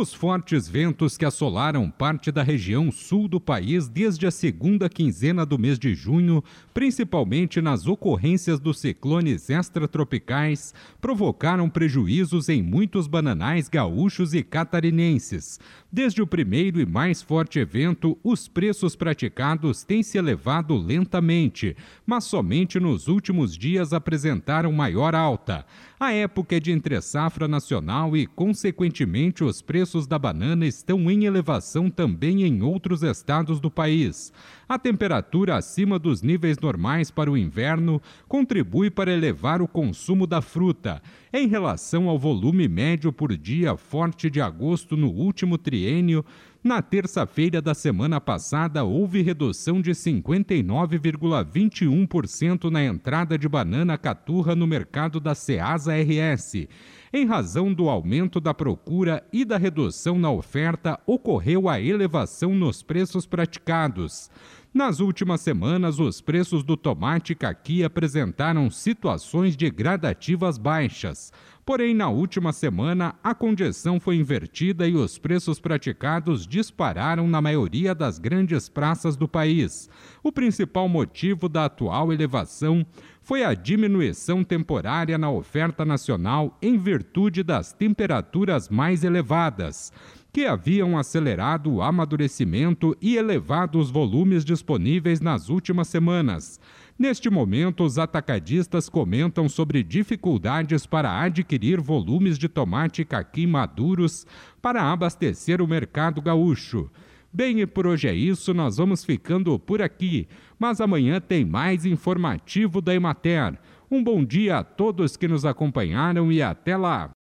Os fortes ventos que assolaram parte da região sul do país desde a segunda quinzena do mês de junho, principalmente nas ocorrências dos ciclones extratropicais, provocaram prejuízos em muitos bananais gaúchos e catarinenses. Desde o primeiro e mais forte evento, os preços praticados têm se elevado lentamente, mas somente nos últimos dias apresentaram maior alta. A época é de entre-safra nacional e, consequentemente, os preços da banana estão em elevação também em outros estados do país. A temperatura acima dos níveis normais para o inverno contribui para elevar o consumo da fruta. Em relação ao volume médio por dia forte de agosto no último triênio, na terça-feira da semana passada, houve redução de 59,21% na entrada de banana caturra no mercado da Ceasa RS. Em razão do aumento da procura e da redução na oferta, ocorreu a elevação nos preços praticados. Nas últimas semanas, os preços do tomate caqui apresentaram situações de gradativas baixas. Porém, na última semana, a condição foi invertida e os preços praticados dispararam na maioria das grandes praças do país. O principal motivo da atual elevação foi a diminuição temporária na oferta nacional em virtude das temperaturas mais elevadas que haviam acelerado o amadurecimento e elevado os volumes disponíveis nas últimas semanas. Neste momento, os atacadistas comentam sobre dificuldades para adquirir volumes de tomate caqui maduros para abastecer o mercado gaúcho. Bem, e por hoje é isso, nós vamos ficando por aqui, mas amanhã tem mais informativo da Emater. Um bom dia a todos que nos acompanharam e até lá!